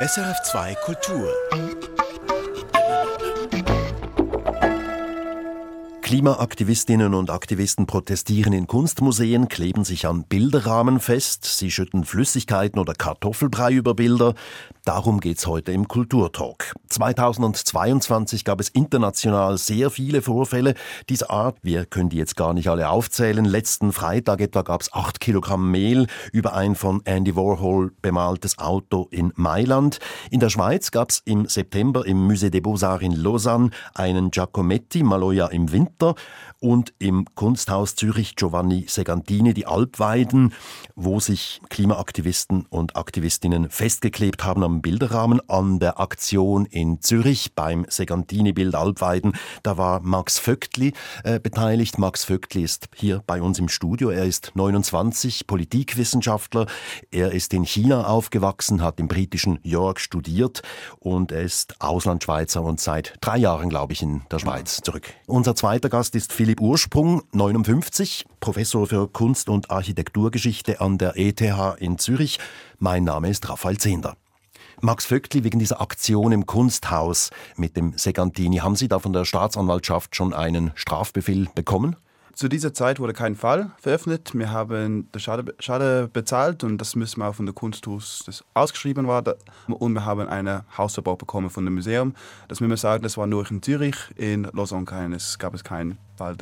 SRF2 Kultur. Klimaaktivistinnen und Aktivisten protestieren in Kunstmuseen, kleben sich an Bilderrahmen fest, sie schütten Flüssigkeiten oder Kartoffelbrei über Bilder. Darum geht's heute im Kulturtalk. 2022 gab es international sehr viele Vorfälle dieser Art. Wir können die jetzt gar nicht alle aufzählen. Letzten Freitag etwa gab es 8 Kilogramm Mehl über ein von Andy Warhol bemaltes Auto in Mailand. In der Schweiz gab es im September im Musée des Beaux-Arts in Lausanne einen Giacometti Maloja im Winter und im Kunsthaus Zürich Giovanni Segantini die Alpweiden, wo sich Klimaaktivisten und Aktivistinnen festgeklebt haben am Bilderrahmen an der Aktion in Zürich beim Segantini-Bild Alpweiden. Da war Max Vögtli äh, beteiligt. Max Vögtli ist hier bei uns im Studio. Er ist 29, Politikwissenschaftler. Er ist in China aufgewachsen, hat im britischen York studiert und er ist Auslandschweizer und seit drei Jahren, glaube ich, in der Schweiz zurück. Unser zweiter Gast ist Philipp Ursprung, 59, Professor für Kunst- und Architekturgeschichte an der ETH in Zürich. Mein Name ist Raphael Zehnder. Max Vöckli, wegen dieser Aktion im Kunsthaus mit dem Segantini, haben Sie da von der Staatsanwaltschaft schon einen Strafbefehl bekommen? Zu dieser Zeit wurde kein Fall veröffentlicht. Wir haben den Schade, Schade bezahlt und das müssen wir auch von der Kunsthaus, das ausgeschrieben war. Und wir haben einen Hausverbot bekommen von dem Museum. Das müssen wir sagen, das war nur in Zürich, in Lausanne gab es keinen Fall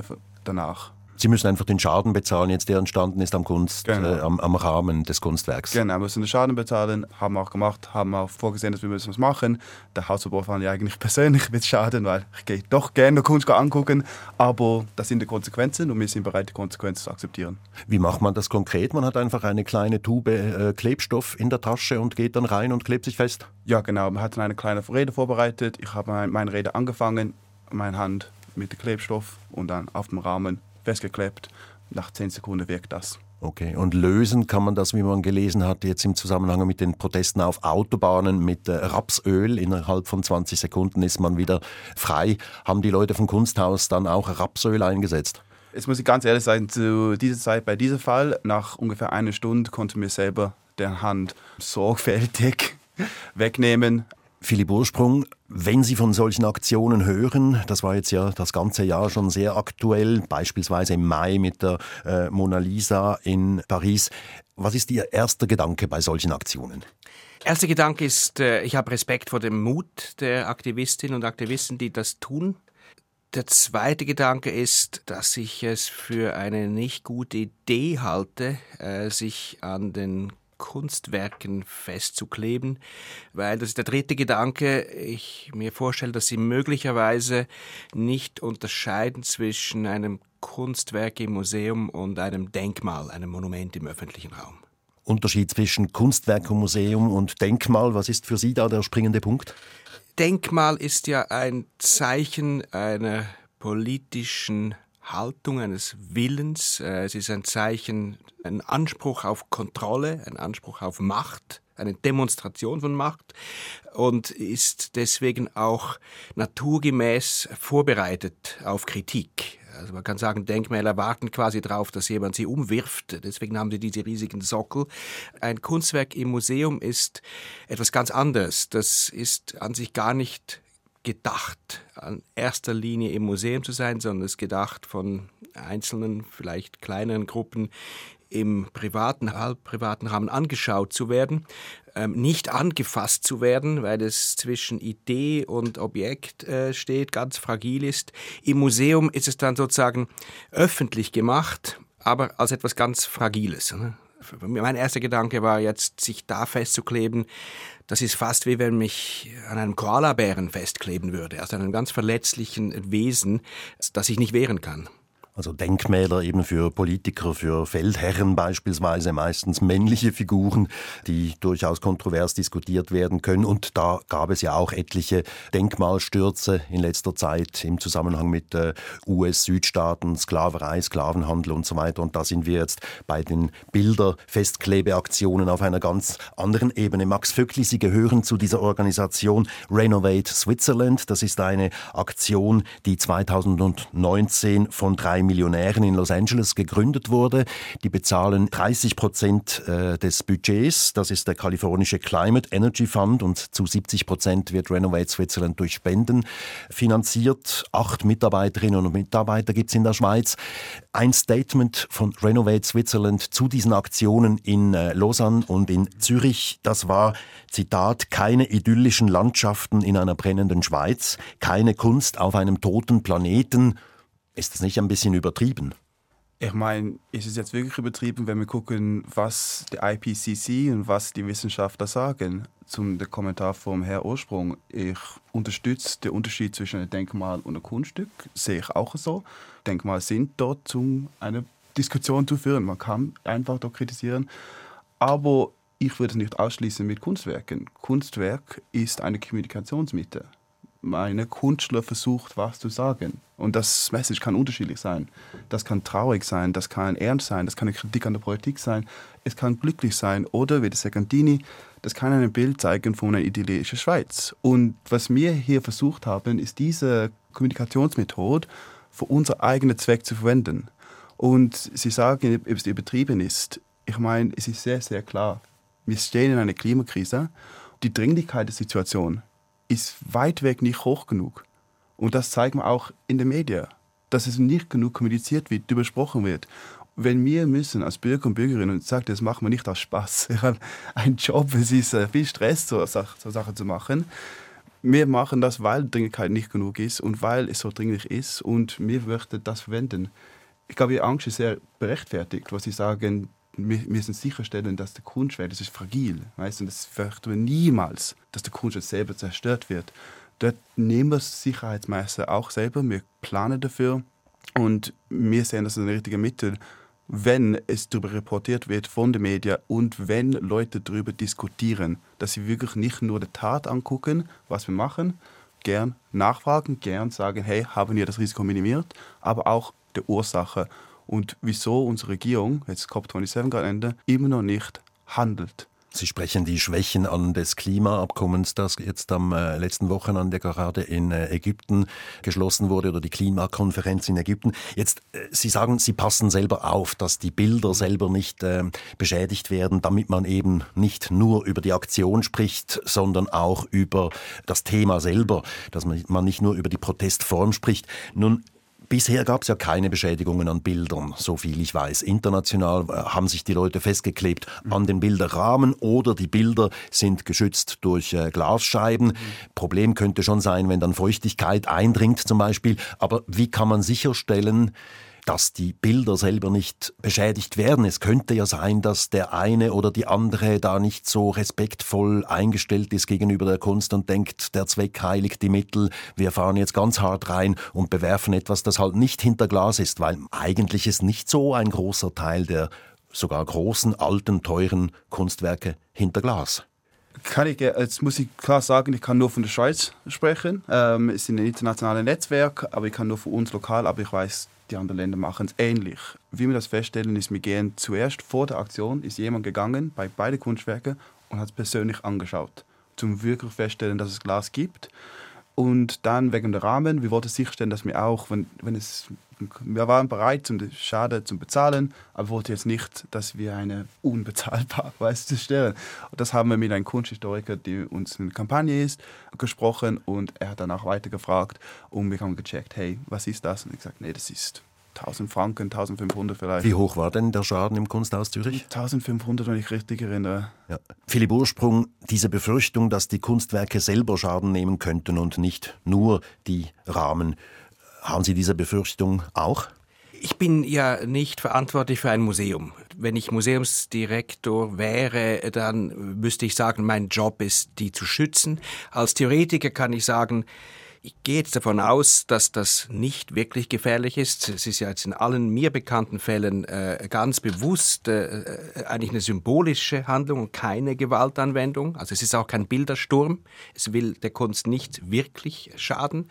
danach. Sie müssen einfach den Schaden bezahlen, jetzt der entstanden ist am Kunst, genau. äh, am, am, Rahmen des Kunstwerks. Genau, wir müssen den Schaden bezahlen, haben wir auch gemacht, haben auch vorgesehen, dass wir müssen was machen. Der Hausverbot fand ich eigentlich persönlich mit Schaden, weil ich gehe doch gerne Kunst angucken, aber das sind die Konsequenzen und wir sind bereit, die Konsequenzen zu akzeptieren. Wie macht man das konkret? Man hat einfach eine kleine Tube äh, Klebstoff in der Tasche und geht dann rein und klebt sich fest? Ja, genau. Wir hatten eine kleine Rede vorbereitet. Ich habe meine Rede angefangen, meine Hand mit dem Klebstoff und dann auf dem Rahmen festgeklebt. Nach 10 Sekunden wirkt das. Okay, und lösen kann man das, wie man gelesen hat, jetzt im Zusammenhang mit den Protesten auf Autobahnen mit äh, Rapsöl. Innerhalb von 20 Sekunden ist man wieder frei. Haben die Leute vom Kunsthaus dann auch Rapsöl eingesetzt? Jetzt muss ich ganz ehrlich sein, zu dieser Zeit, bei diesem Fall, nach ungefähr einer Stunde konnte mir selber der Hand sorgfältig wegnehmen. Philipp Ursprung, wenn Sie von solchen Aktionen hören, das war jetzt ja das ganze Jahr schon sehr aktuell, beispielsweise im Mai mit der äh, Mona Lisa in Paris, was ist Ihr erster Gedanke bei solchen Aktionen? Erster Gedanke ist, äh, ich habe Respekt vor dem Mut der Aktivistinnen und Aktivisten, die das tun. Der zweite Gedanke ist, dass ich es für eine nicht gute Idee halte, äh, sich an den Kunstwerken festzukleben, weil das ist der dritte Gedanke, ich mir vorstelle, dass sie möglicherweise nicht unterscheiden zwischen einem Kunstwerk im Museum und einem Denkmal, einem Monument im öffentlichen Raum. Unterschied zwischen Kunstwerk und Museum und Denkmal, was ist für Sie da der springende Punkt? Denkmal ist ja ein Zeichen einer politischen Haltung, eines Willens. Äh, es ist ein Zeichen, ein Anspruch auf Kontrolle, ein Anspruch auf Macht, eine Demonstration von Macht und ist deswegen auch naturgemäß vorbereitet auf Kritik. Also man kann sagen, Denkmäler warten quasi darauf, dass jemand sie umwirft. Deswegen haben sie diese riesigen Sockel. Ein Kunstwerk im Museum ist etwas ganz anderes. Das ist an sich gar nicht gedacht, an erster Linie im Museum zu sein, sondern es gedacht von einzelnen, vielleicht kleineren Gruppen im privaten, halb privaten Rahmen angeschaut zu werden, ähm, nicht angefasst zu werden, weil es zwischen Idee und Objekt äh, steht, ganz fragil ist. Im Museum ist es dann sozusagen öffentlich gemacht, aber als etwas ganz Fragiles. Ne? Mein erster Gedanke war jetzt, sich da festzukleben, das ist fast wie wenn mich an einem Koalabären festkleben würde, also einem ganz verletzlichen Wesen, das ich nicht wehren kann. Also Denkmäler eben für Politiker, für Feldherren beispielsweise, meistens männliche Figuren, die durchaus kontrovers diskutiert werden können. Und da gab es ja auch etliche Denkmalstürze in letzter Zeit im Zusammenhang mit äh, US-Südstaaten, Sklaverei, Sklavenhandel und so weiter. Und da sind wir jetzt bei den Bilderfestklebeaktionen auf einer ganz anderen Ebene. Max Vöckli, Sie gehören zu dieser Organisation Renovate Switzerland. Das ist eine Aktion, die 2019 von drei Millionären in Los Angeles gegründet wurde. Die bezahlen 30 Prozent äh, des Budgets. Das ist der kalifornische Climate Energy Fund und zu 70 Prozent wird Renovate Switzerland durch Spenden finanziert. Acht Mitarbeiterinnen und Mitarbeiter gibt es in der Schweiz. Ein Statement von Renovate Switzerland zu diesen Aktionen in äh, Lausanne und in Zürich, das war, Zitat, keine idyllischen Landschaften in einer brennenden Schweiz, keine Kunst auf einem toten Planeten. Ist das nicht ein bisschen übertrieben? Ich meine, ist es jetzt wirklich übertrieben, wenn wir gucken, was der IPCC und was die Wissenschaftler sagen? Zum Kommentar vom Herr Ursprung. Ich unterstütze den Unterschied zwischen einem Denkmal und einem Kunststück. Sehe ich auch so. Denkmale sind dort, um eine Diskussion zu führen. Man kann einfach dort kritisieren. Aber ich würde es nicht ausschließen mit Kunstwerken. Kunstwerk ist eine Kommunikationsmittel. Meine Künstler versucht, was zu sagen. Und das Message kann unterschiedlich sein. Das kann traurig sein, das kann ernst sein, das kann eine Kritik an der Politik sein, es kann glücklich sein oder, wie der Secantini, das kann ein Bild zeigen von einer idyllischen Schweiz. Und was wir hier versucht haben, ist diese Kommunikationsmethode für unseren eigenen Zweck zu verwenden. Und Sie sagen, ob es übertrieben ist. Ich meine, es ist sehr, sehr klar. Wir stehen in einer Klimakrise. Die Dringlichkeit der Situation ist weit weg nicht hoch genug. Und das zeigen wir auch in den Medien, dass es nicht genug kommuniziert wird, besprochen wird. Wenn wir müssen als Bürger und Bürgerinnen und sagen, das machen wir nicht aus Spaß, wir haben einen Job, es ist äh, viel Stress, so, so Sachen zu machen. Wir machen das, weil die Dringlichkeit nicht genug ist und weil es so dringlich ist und wir möchten das verwenden. Ich glaube, Ihre Angst ist sehr berechtfertigt, was Sie sagen, wir müssen sicherstellen, dass der Kunstwert, das ist fragil, weißt, und das möchten wir niemals, dass der Kunstwert selber zerstört wird. Dort nehmen wir Sicherheitsmesser auch selber, wir planen dafür und wir sehen das als ein richtiges Mittel, wenn es darüber reportiert wird von den Medien und wenn Leute darüber diskutieren, dass sie wirklich nicht nur die Tat angucken, was wir machen, gern nachfragen, gern sagen, hey, haben wir das Risiko minimiert, aber auch die Ursache und wieso unsere Regierung, jetzt COP27 gerade Ende, immer noch nicht handelt. Sie sprechen die Schwächen an des Klimaabkommens, das jetzt am äh, letzten Wochenende gerade in äh, Ägypten geschlossen wurde oder die Klimakonferenz in Ägypten. Jetzt, äh, Sie sagen, Sie passen selber auf, dass die Bilder selber nicht äh, beschädigt werden, damit man eben nicht nur über die Aktion spricht, sondern auch über das Thema selber, dass man, man nicht nur über die Protestform spricht. Nun Bisher gab es ja keine Beschädigungen an Bildern, so viel ich weiß. International äh, haben sich die Leute festgeklebt an den Bilderrahmen oder die Bilder sind geschützt durch äh, Glasscheiben. Mhm. Problem könnte schon sein, wenn dann Feuchtigkeit eindringt zum Beispiel. Aber wie kann man sicherstellen, dass die Bilder selber nicht beschädigt werden. Es könnte ja sein, dass der eine oder die andere da nicht so respektvoll eingestellt ist gegenüber der Kunst und denkt, der Zweck heiligt die Mittel, wir fahren jetzt ganz hart rein und bewerfen etwas, das halt nicht hinter Glas ist, weil eigentlich ist nicht so ein großer Teil der sogar großen, alten, teuren Kunstwerke hinter Glas kann ich, jetzt muss ich klar sagen, ich kann nur von der Schweiz sprechen. Ähm, es ist ein internationales Netzwerk, aber ich kann nur von uns lokal, aber ich weiß, die anderen Länder machen es ähnlich. Wie wir das feststellen, ist, wir gehen zuerst vor der Aktion, ist jemand gegangen bei beiden Kunstwerken und hat es persönlich angeschaut, zum wirklich feststellen, dass es Glas gibt. Und dann wegen der Rahmen, wir wollten sicherstellen, dass wir auch, wenn, wenn es, wir waren bereit, zum Schaden zu bezahlen, aber wollten jetzt nicht, dass wir eine unbezahlbare Weise stellen. Und das haben wir mit einem Kunsthistoriker, der uns in der Kampagne ist, gesprochen und er hat danach weiter gefragt und wir haben gecheckt, hey, was ist das? Und ich gesagt, nee, das ist 1000 Franken, 1500 vielleicht. Wie hoch war denn der Schaden im Kunsthaus Zürich? 1500, wenn ich richtig erinnere. Ja. Philipp Ursprung, diese Befürchtung, dass die Kunstwerke selber Schaden nehmen könnten und nicht nur die Rahmen, haben Sie diese Befürchtung auch? Ich bin ja nicht verantwortlich für ein Museum. Wenn ich Museumsdirektor wäre, dann müsste ich sagen, mein Job ist, die zu schützen. Als Theoretiker kann ich sagen, ich gehe jetzt davon aus, dass das nicht wirklich gefährlich ist. Es ist ja jetzt in allen mir bekannten Fällen äh, ganz bewusst äh, äh, eigentlich eine symbolische Handlung und keine Gewaltanwendung. Also es ist auch kein Bildersturm. Es will der Kunst nicht wirklich schaden.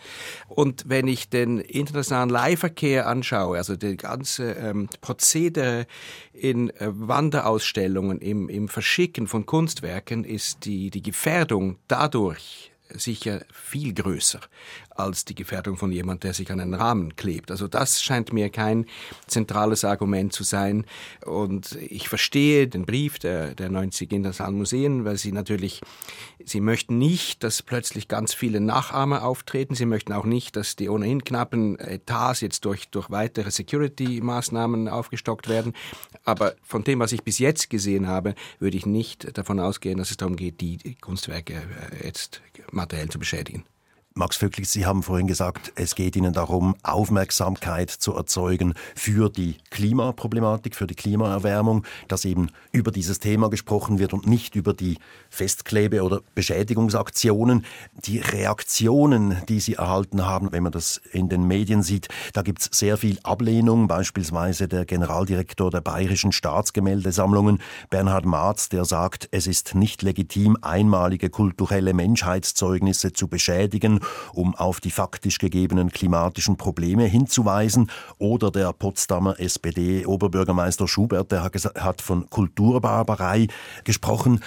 Und wenn ich den internationalen Leihverkehr anschaue, also die ganze ähm, Prozedere in äh, Wanderausstellungen, im, im Verschicken von Kunstwerken, ist die, die Gefährdung dadurch sicher viel größer als die Gefährdung von jemand, der sich an einen Rahmen klebt. Also das scheint mir kein zentrales Argument zu sein. Und ich verstehe den Brief der, der 90 internationalen Museen, weil sie natürlich, sie möchten nicht, dass plötzlich ganz viele Nachahmer auftreten. Sie möchten auch nicht, dass die ohnehin knappen Etats jetzt durch, durch weitere Security-Maßnahmen aufgestockt werden. Aber von dem, was ich bis jetzt gesehen habe, würde ich nicht davon ausgehen, dass es darum geht, die Kunstwerke äh, jetzt materiell zu beschädigen. Max Vöckli, Sie haben vorhin gesagt, es geht Ihnen darum, Aufmerksamkeit zu erzeugen für die Klimaproblematik, für die Klimaerwärmung, dass eben über dieses Thema gesprochen wird und nicht über die Festklebe- oder Beschädigungsaktionen. Die Reaktionen, die Sie erhalten haben, wenn man das in den Medien sieht, da gibt es sehr viel Ablehnung, beispielsweise der Generaldirektor der Bayerischen Staatsgemäldesammlungen, Bernhard Marz, der sagt, es ist nicht legitim, einmalige kulturelle Menschheitszeugnisse zu beschädigen um auf die faktisch gegebenen klimatischen Probleme hinzuweisen. Oder der Potsdamer SPD-Oberbürgermeister Schubert, der hat von Kulturbarbarei gesprochen.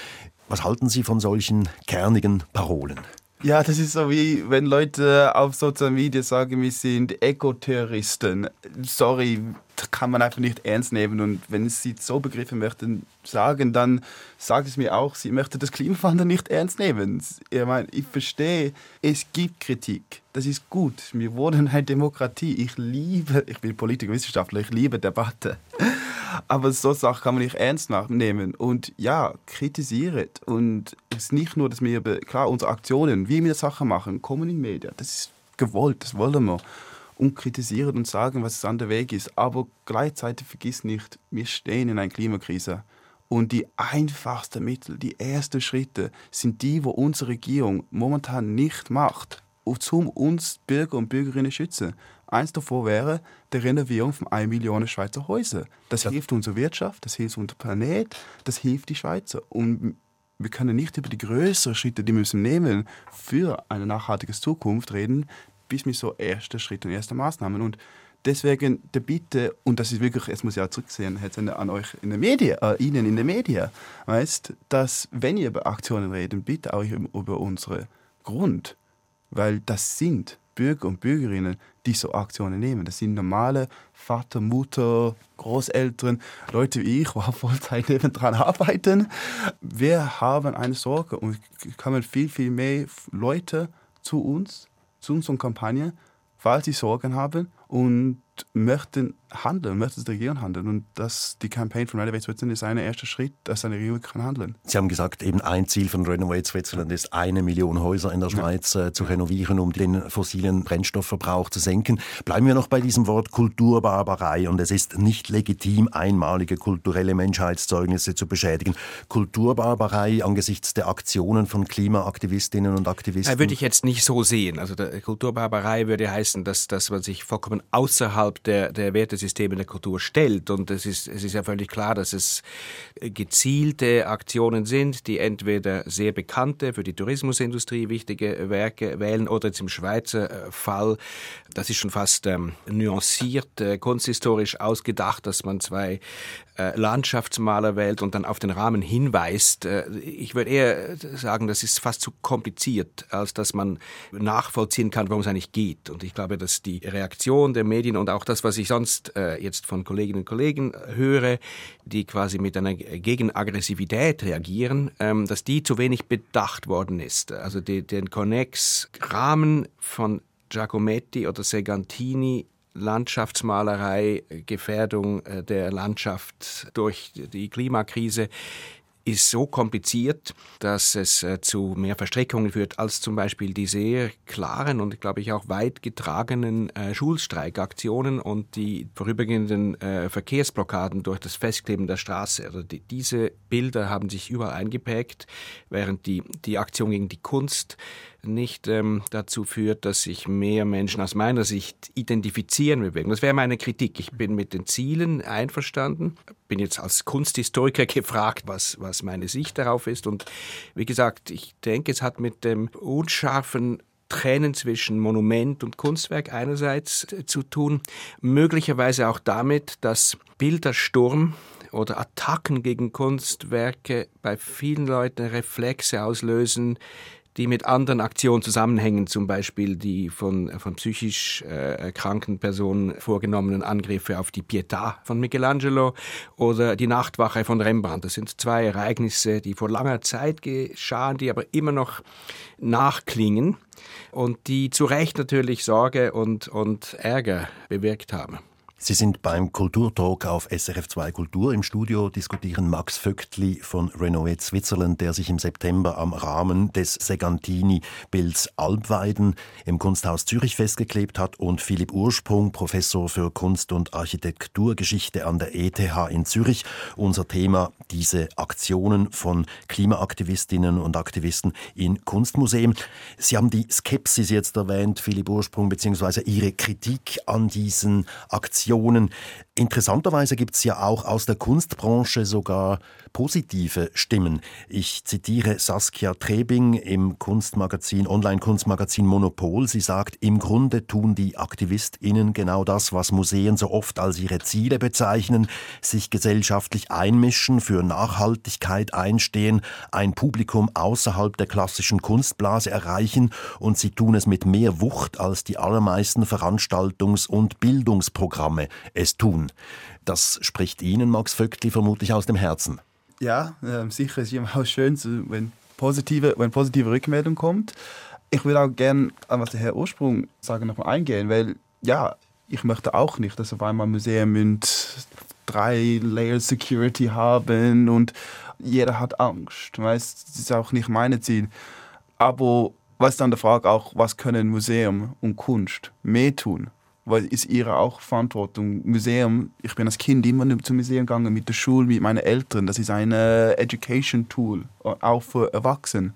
Was halten Sie von solchen kernigen Parolen? Ja, das ist so wie wenn Leute auf Social Media sagen, wir sind Ekoterroristen. Sorry, kann man einfach nicht ernst nehmen. Und wenn Sie so Begriffe möchten sagen, dann sagt es mir auch, Sie möchten das Klimawandel nicht ernst nehmen. Ich meine, ich verstehe, es gibt Kritik. Das ist gut. Wir wohnen in einer Demokratie. Ich liebe, ich bin Politiker, Wissenschaftler, ich liebe Debatte. Aber so Sachen kann man nicht ernst nehmen. Und ja, kritisiert. Und es ist nicht nur, dass wir, klar, unsere Aktionen, wie wir Sachen machen, kommen in Medien. Das ist gewollt, das wollen wir. Und kritisieren und sagen, was an der Weg ist. Aber gleichzeitig vergiss nicht, wir stehen in einer Klimakrise. Und die einfachsten Mittel, die ersten Schritte sind die, wo unsere Regierung momentan nicht macht, um uns Bürger und Bürgerinnen zu schützen. Eins davon wäre die Renovierung von 1 Million Schweizer Häusern. Das ja. hilft unserer Wirtschaft, das hilft unserem Planet, das hilft die Schweizer. Und wir können nicht über die größeren Schritte, die wir müssen nehmen für eine nachhaltige Zukunft reden, bis mit so erste Schritte und erste Maßnahmen. Und deswegen der Bitte, und das ist wirklich, jetzt muss ich auch zurücksehen, jetzt an euch in den Medien, äh, Ihnen in den Medien, weißt, dass wenn ihr über Aktionen redet, bitte auch über unsere Grund, weil das sind Bürger und Bürgerinnen, die so Aktionen nehmen. Das sind normale Vater, Mutter, Großeltern, Leute wie ich, die Vollzeit nebendran arbeiten. Wir haben eine Sorge und kommen viel, viel mehr Leute zu uns, zu unseren Kampagnen, weil sie Sorgen haben und möchten handeln, möchten die Regierung handeln. Und das, die Campaign von Renovate Switzerland ist ein erster Schritt, dass eine Regierung kann handeln. Sie haben gesagt, eben ein Ziel von Renovate Switzerland ist, eine Million Häuser in der Schweiz äh, zu renovieren, um den fossilen Brennstoffverbrauch zu senken. Bleiben wir noch bei diesem Wort Kulturbarbarei. Und es ist nicht legitim, einmalige kulturelle Menschheitszeugnisse zu beschädigen. Kulturbarbarei angesichts der Aktionen von Klimaaktivistinnen und Aktivisten? Ja, würde ich jetzt nicht so sehen. Also Kulturbarbarei würde heißen, dass, dass man sich vollkommen außerhalb der, der Werte Wertesysteme der Kultur stellt. Und es ist, es ist ja völlig klar, dass es gezielte Aktionen sind, die entweder sehr bekannte, für die Tourismusindustrie wichtige Werke wählen oder jetzt im Schweizer äh, Fall, das ist schon fast ähm, nuanciert, äh, kunsthistorisch ausgedacht, dass man zwei äh, Landschaftsmaler wählt und dann auf den Rahmen hinweist. Äh, ich würde eher sagen, das ist fast zu kompliziert, als dass man nachvollziehen kann, worum es eigentlich geht. Und ich glaube, dass die Reaktion der Medien und auch das, was ich sonst äh, jetzt von Kolleginnen und Kollegen höre, die quasi mit einer Gegenaggressivität reagieren, ähm, dass die zu wenig bedacht worden ist. Also die, den Connex-Rahmen von Giacometti oder Segantini Landschaftsmalerei, Gefährdung äh, der Landschaft durch die Klimakrise ist so kompliziert, dass es äh, zu mehr Verstrickungen führt als zum Beispiel die sehr klaren und, glaube ich, auch weit getragenen äh, Schulstreikaktionen und die vorübergehenden äh, Verkehrsblockaden durch das Festkleben der Straße. Also die, diese Bilder haben sich überall eingeprägt, während die, die Aktion gegen die Kunst nicht ähm, dazu führt, dass sich mehr Menschen aus meiner Sicht identifizieren bewegen. Das wäre meine Kritik. Ich bin mit den Zielen einverstanden, bin jetzt als Kunsthistoriker gefragt, was, was meine Sicht darauf ist. Und wie gesagt, ich denke, es hat mit dem unscharfen Trennen zwischen Monument und Kunstwerk einerseits zu tun, möglicherweise auch damit, dass Bildersturm oder Attacken gegen Kunstwerke bei vielen Leuten Reflexe auslösen, die mit anderen Aktionen zusammenhängen, zum Beispiel die von, von psychisch äh, kranken Personen vorgenommenen Angriffe auf die Pietà von Michelangelo oder die Nachtwache von Rembrandt. Das sind zwei Ereignisse, die vor langer Zeit geschahen, die aber immer noch nachklingen und die zu Recht natürlich Sorge und, und Ärger bewirkt haben. Sie sind beim Kulturtalk auf SRF2 Kultur. Im Studio diskutieren Max Vögtli von Renovate Switzerland, der sich im September am Rahmen des Segantini-Bilds Alpweiden im Kunsthaus Zürich festgeklebt hat und Philipp Ursprung, Professor für Kunst- und Architekturgeschichte an der ETH in Zürich. Unser Thema diese Aktionen von Klimaaktivistinnen und Aktivisten in Kunstmuseen. Sie haben die Skepsis jetzt erwähnt, Philipp Ursprung, beziehungsweise Ihre Kritik an diesen Aktionen Reaktionen. Interessanterweise gibt es ja auch aus der Kunstbranche sogar positive Stimmen. Ich zitiere Saskia Trebing im Kunstmagazin, Online-Kunstmagazin Monopol. Sie sagt, im Grunde tun die AktivistInnen genau das, was Museen so oft als ihre Ziele bezeichnen, sich gesellschaftlich einmischen, für Nachhaltigkeit einstehen, ein Publikum außerhalb der klassischen Kunstblase erreichen und sie tun es mit mehr Wucht als die allermeisten Veranstaltungs- und Bildungsprogramme es tun. Das spricht Ihnen, Max Vögtli, vermutlich aus dem Herzen. Ja, äh, sicher ist immer auch schön, wenn positive, wenn positive Rückmeldung kommt. Ich würde auch gerne an was der Herr Ursprung sagen nochmal eingehen, weil ja, ich möchte auch nicht, dass auf einmal Museen mit drei Layer Security haben und jeder hat Angst. Weißt, das ist auch nicht mein Ziel. Aber was dann der Frage auch, was können Museum und Kunst mehr tun? Weil ist ihre auch Verantwortung. Museum, ich bin als Kind immer zum Museum gegangen mit der Schule, mit meinen Eltern. Das ist ein Education Tool, auch für Erwachsene.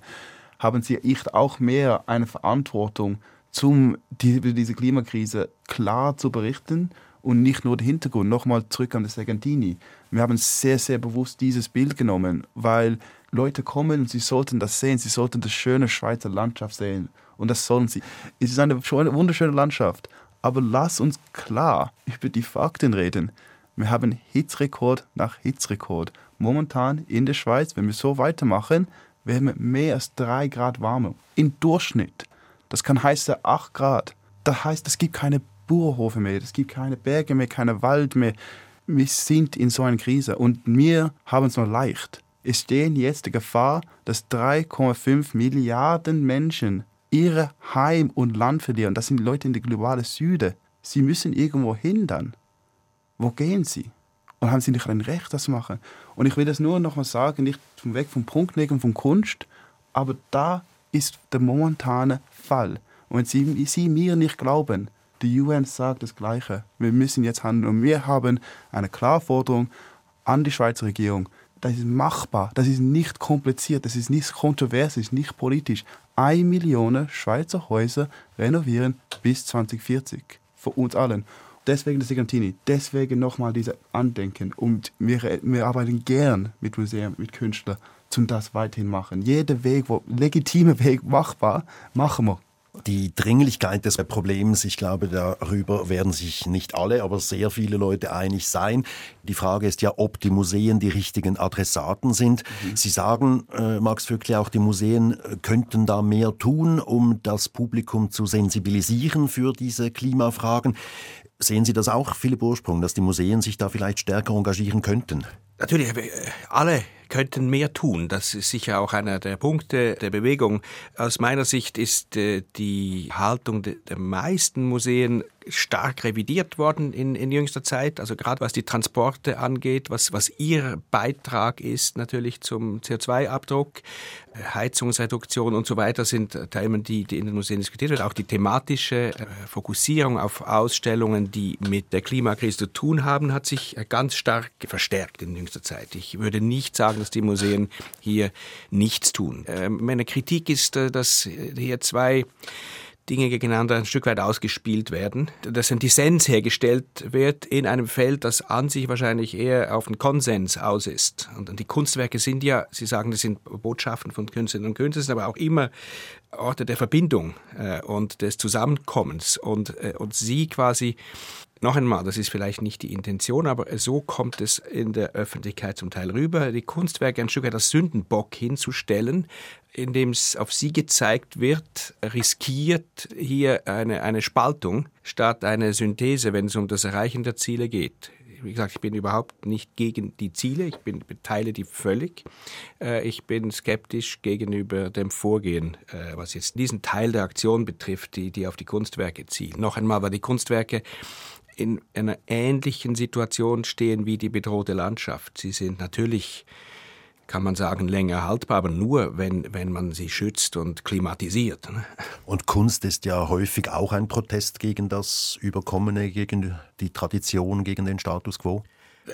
Haben sie ich auch mehr eine Verantwortung, zum die, diese Klimakrise klar zu berichten und nicht nur den Hintergrund. Nochmal zurück an das Segantini. Wir haben sehr, sehr bewusst dieses Bild genommen, weil Leute kommen und sie sollten das sehen, sie sollten das schöne Schweizer Landschaft sehen. Und das sollen sie. Es ist eine wunderschöne Landschaft. Aber lass uns klar über die Fakten reden. Wir haben Hitzrekord nach Hitzrekord. Momentan in der Schweiz, wenn wir so weitermachen, werden wir mehr als 3 Grad warmer. Im Durchschnitt. Das kann heißen 8 Grad. Das heißt, es gibt keine Bauernhofe mehr, es gibt keine Berge mehr, keine Wald mehr. Wir sind in so einer Krise und wir haben es noch leicht. Es stehen jetzt die Gefahr, dass 3,5 Milliarden Menschen ihre Heim und Land verlieren. Das sind Leute in der globalen Süden. Sie müssen irgendwo hindern. Wo gehen sie? Und haben sie nicht ein Recht, das zu machen? Und ich will das nur noch mal sagen, nicht vom Weg vom Punktnehmen von Kunst, aber da ist der momentane Fall. Und wenn sie, sie mir nicht glauben, die UN sagt das Gleiche. Wir müssen jetzt handeln. Und wir haben eine klare Forderung an die Schweizer Regierung. Das ist machbar, das ist nicht kompliziert, das ist nicht kontrovers, das ist nicht politisch. 1 Million Schweizer Häuser renovieren bis 2040. Für uns allen. Deswegen das Sigantini, deswegen nochmal diese Andenken. Und wir, wir arbeiten gern mit Museen, mit Künstlern, zum das weiterhin machen. Jeder Weg, wo legitime Weg machbar, machen wir. Die Dringlichkeit des Problems, ich glaube, darüber werden sich nicht alle, aber sehr viele Leute einig sein. Die Frage ist ja, ob die Museen die richtigen Adressaten sind. Mhm. Sie sagen, äh, Max Vöckle, auch die Museen äh, könnten da mehr tun, um das Publikum zu sensibilisieren für diese Klimafragen. Sehen Sie das auch, Philipp Ursprung, dass die Museen sich da vielleicht stärker engagieren könnten? Natürlich, äh, alle könnten mehr tun. Das ist sicher auch einer der Punkte der Bewegung. Aus meiner Sicht ist äh, die Haltung der meisten Museen stark revidiert worden in, in jüngster Zeit. Also gerade was die Transporte angeht, was, was ihr Beitrag ist natürlich zum CO2-Abdruck, äh, Heizungsreduktion und so weiter sind Themen, die, die in den Museen diskutiert werden. Auch die thematische äh, Fokussierung auf Ausstellungen, die mit der Klimakrise zu tun haben, hat sich ganz stark verstärkt in jüngster Zeit. Ich würde nicht sagen, dass die Museen hier nichts tun. Ähm, meine Kritik ist, äh, dass hier zwei Dinge gegeneinander ein Stück weit ausgespielt werden, dass ein Dissens hergestellt wird in einem Feld, das an sich wahrscheinlich eher auf einen Konsens aus ist. Und die Kunstwerke sind ja, Sie sagen, das sind Botschaften von Künstlerinnen und Künstlern, aber auch immer Orte der Verbindung äh, und des Zusammenkommens und, äh, und sie quasi noch einmal, das ist vielleicht nicht die Intention, aber so kommt es in der Öffentlichkeit zum Teil rüber, die Kunstwerke ein Stück weit als Sündenbock hinzustellen, indem es auf sie gezeigt wird, riskiert hier eine, eine Spaltung statt eine Synthese, wenn es um das Erreichen der Ziele geht. Wie gesagt, ich bin überhaupt nicht gegen die Ziele, ich bin, teile die völlig. Äh, ich bin skeptisch gegenüber dem Vorgehen, äh, was jetzt diesen Teil der Aktion betrifft, die, die auf die Kunstwerke zielen. Noch einmal, weil die Kunstwerke in einer ähnlichen Situation stehen wie die bedrohte Landschaft. Sie sind natürlich kann man sagen, länger haltbar, aber nur, wenn, wenn man sie schützt und klimatisiert. Ne? Und Kunst ist ja häufig auch ein Protest gegen das Überkommene, gegen die Tradition, gegen den Status quo.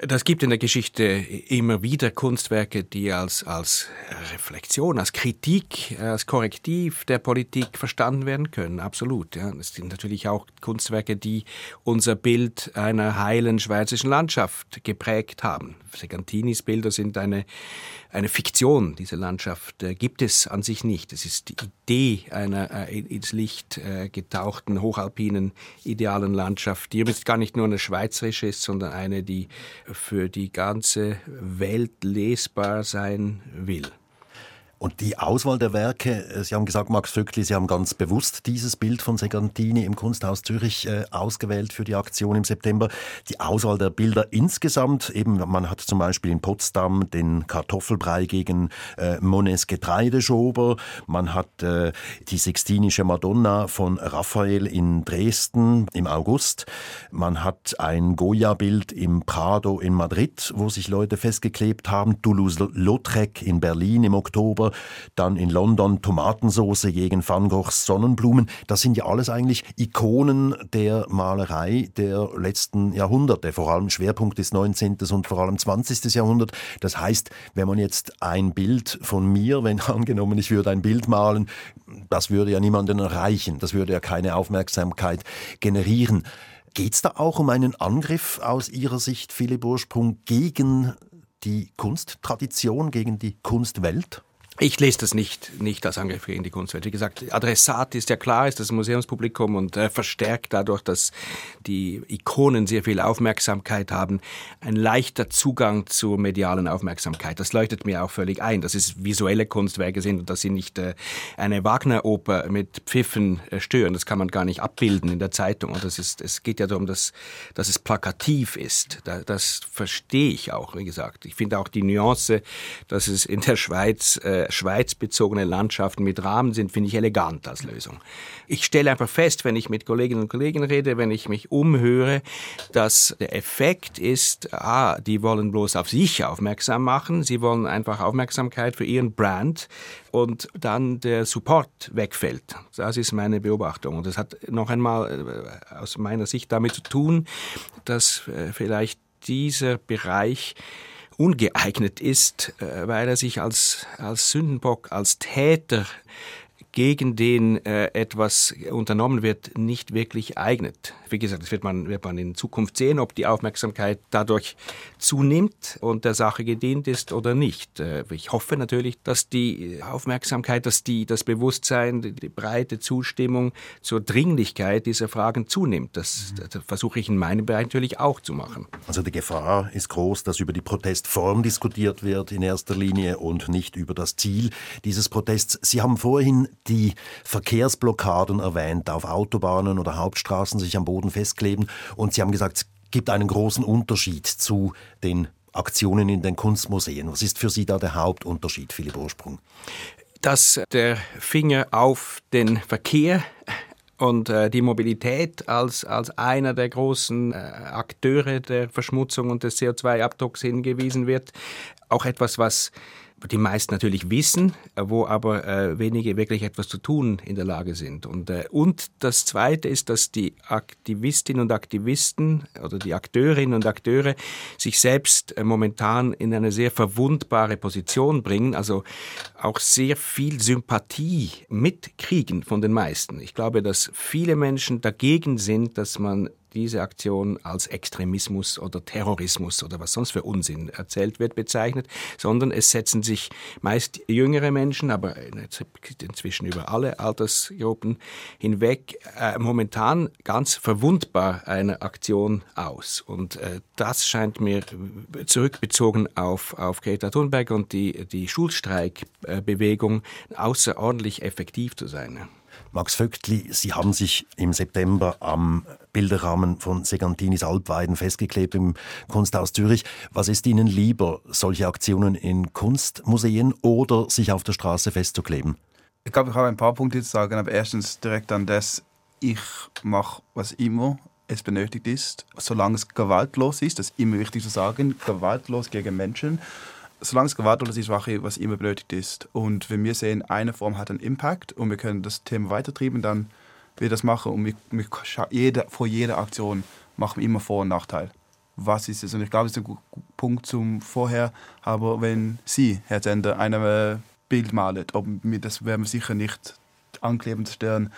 Das gibt in der Geschichte immer wieder Kunstwerke, die als, als Reflexion, als Kritik, als Korrektiv der Politik verstanden werden können. Absolut. Ja. Es sind natürlich auch Kunstwerke, die unser Bild einer heilen schweizerischen Landschaft geprägt haben. Segantinis Bilder sind eine eine Fiktion, diese Landschaft, äh, gibt es an sich nicht. Es ist die Idee einer äh, ins Licht äh, getauchten, hochalpinen, idealen Landschaft, die übrigens gar nicht nur eine schweizerische ist, sondern eine, die für die ganze Welt lesbar sein will. Und die Auswahl der Werke, äh, Sie haben gesagt, Max Vöckli, Sie haben ganz bewusst dieses Bild von Segantini im Kunsthaus Zürich äh, ausgewählt für die Aktion im September. Die Auswahl der Bilder insgesamt, eben man hat zum Beispiel in Potsdam den Kartoffelbrei gegen äh, Monets Getreideschober, man hat äh, die Sixtinische Madonna von Raphael in Dresden im August, man hat ein Goya-Bild im Prado in Madrid, wo sich Leute festgeklebt haben, Toulouse-Lautrec in Berlin im Oktober, dann in London Tomatensauce gegen Van Goghs Sonnenblumen. Das sind ja alles eigentlich Ikonen der Malerei der letzten Jahrhunderte. Vor allem Schwerpunkt des 19. und vor allem 20. Jahrhundert. Das heißt, wenn man jetzt ein Bild von mir, wenn angenommen ich würde ein Bild malen, das würde ja niemanden erreichen. Das würde ja keine Aufmerksamkeit generieren. Geht es da auch um einen Angriff aus Ihrer Sicht, Philipp Ursprung, gegen die Kunsttradition, gegen die Kunstwelt? Ich lese das nicht, nicht als Angriff gegen die Kunstwelt. Wie gesagt, Adressat ist ja klar, ist das Museumspublikum und äh, verstärkt dadurch, dass die Ikonen sehr viel Aufmerksamkeit haben, ein leichter Zugang zur medialen Aufmerksamkeit. Das leuchtet mir auch völlig ein, dass es visuelle Kunstwerke sind und dass sie nicht äh, eine Wagner-Oper mit Pfiffen äh, stören. Das kann man gar nicht abbilden in der Zeitung. Und das ist, es geht ja darum, dass, dass es plakativ ist. Da, das verstehe ich auch, wie gesagt. Ich finde auch die Nuance, dass es in der Schweiz äh, schweizbezogene Landschaften mit Rahmen sind, finde ich elegant als Lösung. Ich stelle einfach fest, wenn ich mit Kolleginnen und Kollegen rede, wenn ich mich umhöre, dass der Effekt ist, ah, die wollen bloß auf sich aufmerksam machen, sie wollen einfach Aufmerksamkeit für ihren Brand und dann der Support wegfällt. Das ist meine Beobachtung. Und das hat noch einmal äh, aus meiner Sicht damit zu tun, dass äh, vielleicht dieser Bereich ungeeignet ist, äh, weil er sich als, als Sündenbock, als Täter gegen den äh, etwas unternommen wird, nicht wirklich eignet. Wie gesagt, das wird man, wird man in Zukunft sehen, ob die Aufmerksamkeit dadurch zunimmt und der Sache gedient ist oder nicht. Äh, ich hoffe natürlich, dass die Aufmerksamkeit, dass die, das Bewusstsein, die, die breite Zustimmung zur Dringlichkeit dieser Fragen zunimmt. Das, mhm. das versuche ich in meinem Bereich natürlich auch zu machen. Also die Gefahr ist groß, dass über die Protestform diskutiert wird in erster Linie und nicht über das Ziel dieses Protests. Sie haben vorhin die Verkehrsblockaden erwähnt, auf Autobahnen oder Hauptstraßen sich am Boden festkleben. Und Sie haben gesagt, es gibt einen großen Unterschied zu den Aktionen in den Kunstmuseen. Was ist für Sie da der Hauptunterschied, Philipp Ursprung? Dass der Finger auf den Verkehr und äh, die Mobilität als, als einer der großen äh, Akteure der Verschmutzung und des CO2-Abdrucks hingewiesen wird. Auch etwas, was die meisten natürlich wissen, wo aber äh, wenige wirklich etwas zu tun in der Lage sind. Und, äh, und das Zweite ist, dass die Aktivistinnen und Aktivisten oder die Akteurinnen und Akteure sich selbst äh, momentan in eine sehr verwundbare Position bringen, also auch sehr viel Sympathie mitkriegen von den meisten. Ich glaube, dass viele Menschen dagegen sind, dass man diese Aktion als Extremismus oder Terrorismus oder was sonst für Unsinn erzählt wird bezeichnet, sondern es setzen sich meist jüngere Menschen, aber inzwischen über alle Altersgruppen hinweg, äh, momentan ganz verwundbar eine Aktion aus. Und äh, das scheint mir zurückbezogen auf, auf Greta Thunberg und die, die Schulstreikbewegung außerordentlich effektiv zu sein. Max Vögtli, Sie haben sich im September am Bilderrahmen von Segantinis Alpweiden festgeklebt im Kunsthaus Zürich. Was ist Ihnen lieber, solche Aktionen in Kunstmuseen oder sich auf der Straße festzukleben? Ich glaube, ich habe ein paar Punkte zu sagen, aber erstens direkt an das, ich mache was immer es benötigt ist, solange es gewaltlos ist, das ist immer wichtig zu sagen, gewaltlos gegen Menschen solange es gewaltlos ist, mache ich, was immer benötigt ist. Und wenn wir sehen, eine Form hat einen Impact und wir können das Thema weitertreiben, dann wir das machen und wir, wir, jede, vor jeder Aktion machen wir immer Vor- und Nachteil. Was ist es? Und ich glaube, das ist ein Punkt zum Vorher, aber wenn Sie, Herr Zender, ein äh, Bild malen, ob wir, das werden wir sicher nicht ankleben, zerstören.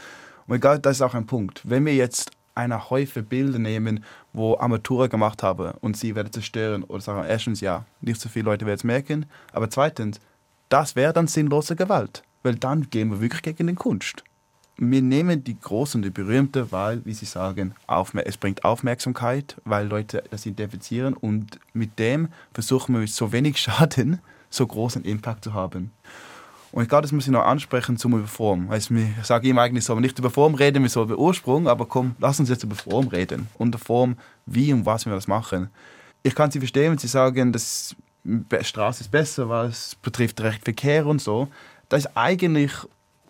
Und egal, das ist auch ein Punkt. Wenn wir jetzt eine Häufe Bilder nehmen, wo Amateure gemacht haben und sie werden zerstören oder sagen, erstens ja, nicht so viele Leute werden es merken, aber zweitens, das wäre dann sinnlose Gewalt, weil dann gehen wir wirklich gegen den Kunst. Wir nehmen die große und die berühmte, weil, wie Sie sagen, es bringt Aufmerksamkeit, weil Leute das identifizieren und mit dem versuchen wir mit so wenig Schaden so großen Impact zu haben. Und ich glaube, das muss ich noch ansprechen zum Form. Also, ich sage ihm eigentlich so, nicht über Form reden, wir sollen über Ursprung, aber komm, lass uns jetzt über Form reden. Und der Form, wie und was wir das machen. Ich kann Sie verstehen, wenn Sie sagen, dass Straße ist besser, weil es betrifft recht Verkehr und so. Das ist eigentlich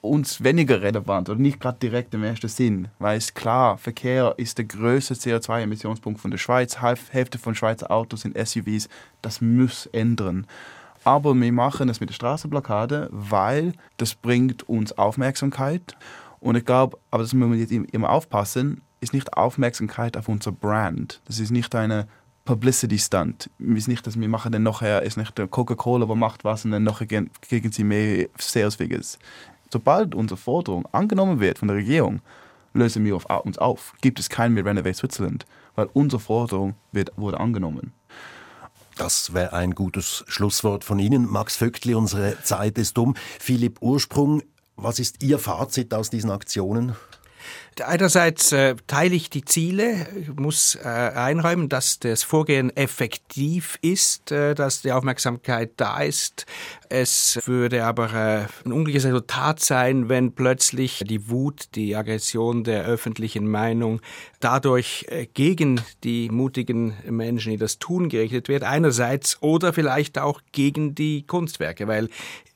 uns weniger relevant oder nicht gerade direkt im ersten Sinn, weil es klar, Verkehr ist der größte CO2-Emissionspunkt von der Schweiz, Hälfte von Schweizer Autos sind SUVs, das muss ändern. Aber wir machen es mit der Straßenblockade, weil das bringt uns Aufmerksamkeit. Und ich glaube, aber das müssen wir jetzt immer aufpassen, ist nicht Aufmerksamkeit auf unser Brand. Das ist nicht eine Publicity Stunt. Es ist nicht, dass wir machen dann nachher, ist nicht Coca-Cola, der macht was und dann nachher kriegen sie mehr Sales Figures. Sobald unsere Forderung angenommen wird von der Regierung, lösen wir uns auf. Gibt es keinen mehr Renovate Switzerland, weil unsere Forderung wird, wurde angenommen. Das wäre ein gutes Schlusswort von Ihnen. Max Vögtli, unsere Zeit ist um. Philipp Ursprung, was ist Ihr Fazit aus diesen Aktionen? Einerseits äh, teile ich die Ziele, muss äh, einräumen, dass das Vorgehen effektiv ist, äh, dass die Aufmerksamkeit da ist. Es würde aber äh, ein unglückliches Resultat sein, wenn plötzlich die Wut, die Aggression der öffentlichen Meinung dadurch äh, gegen die mutigen Menschen, die das tun, gerichtet wird. Einerseits oder vielleicht auch gegen die Kunstwerke, weil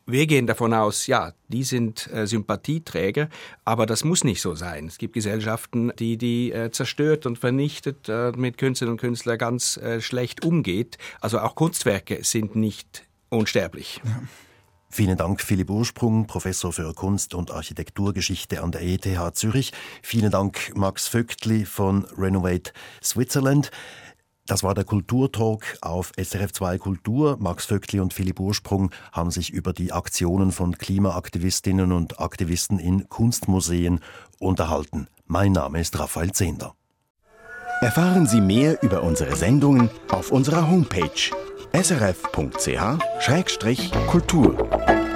wir gehen davon aus, ja, die sind äh, Sympathieträger, aber das muss nicht so sein. Es gibt Gesellschaften, die die äh, zerstört und vernichtet, äh, mit Künstlern und Künstlern ganz schlecht umgeht. Also auch Kunstwerke sind nicht unsterblich. Ja. Vielen Dank, Philipp Ursprung, Professor für Kunst- und Architekturgeschichte an der ETH Zürich. Vielen Dank, Max Vögtli von Renovate Switzerland. Das war der Kulturtalk auf SRF2 Kultur. Max Vögtli und Philipp Ursprung haben sich über die Aktionen von Klimaaktivistinnen und Aktivisten in Kunstmuseen unterhalten. Mein Name ist Raphael Zehnder. Erfahren Sie mehr über unsere Sendungen auf unserer Homepage srf.ch-kultur.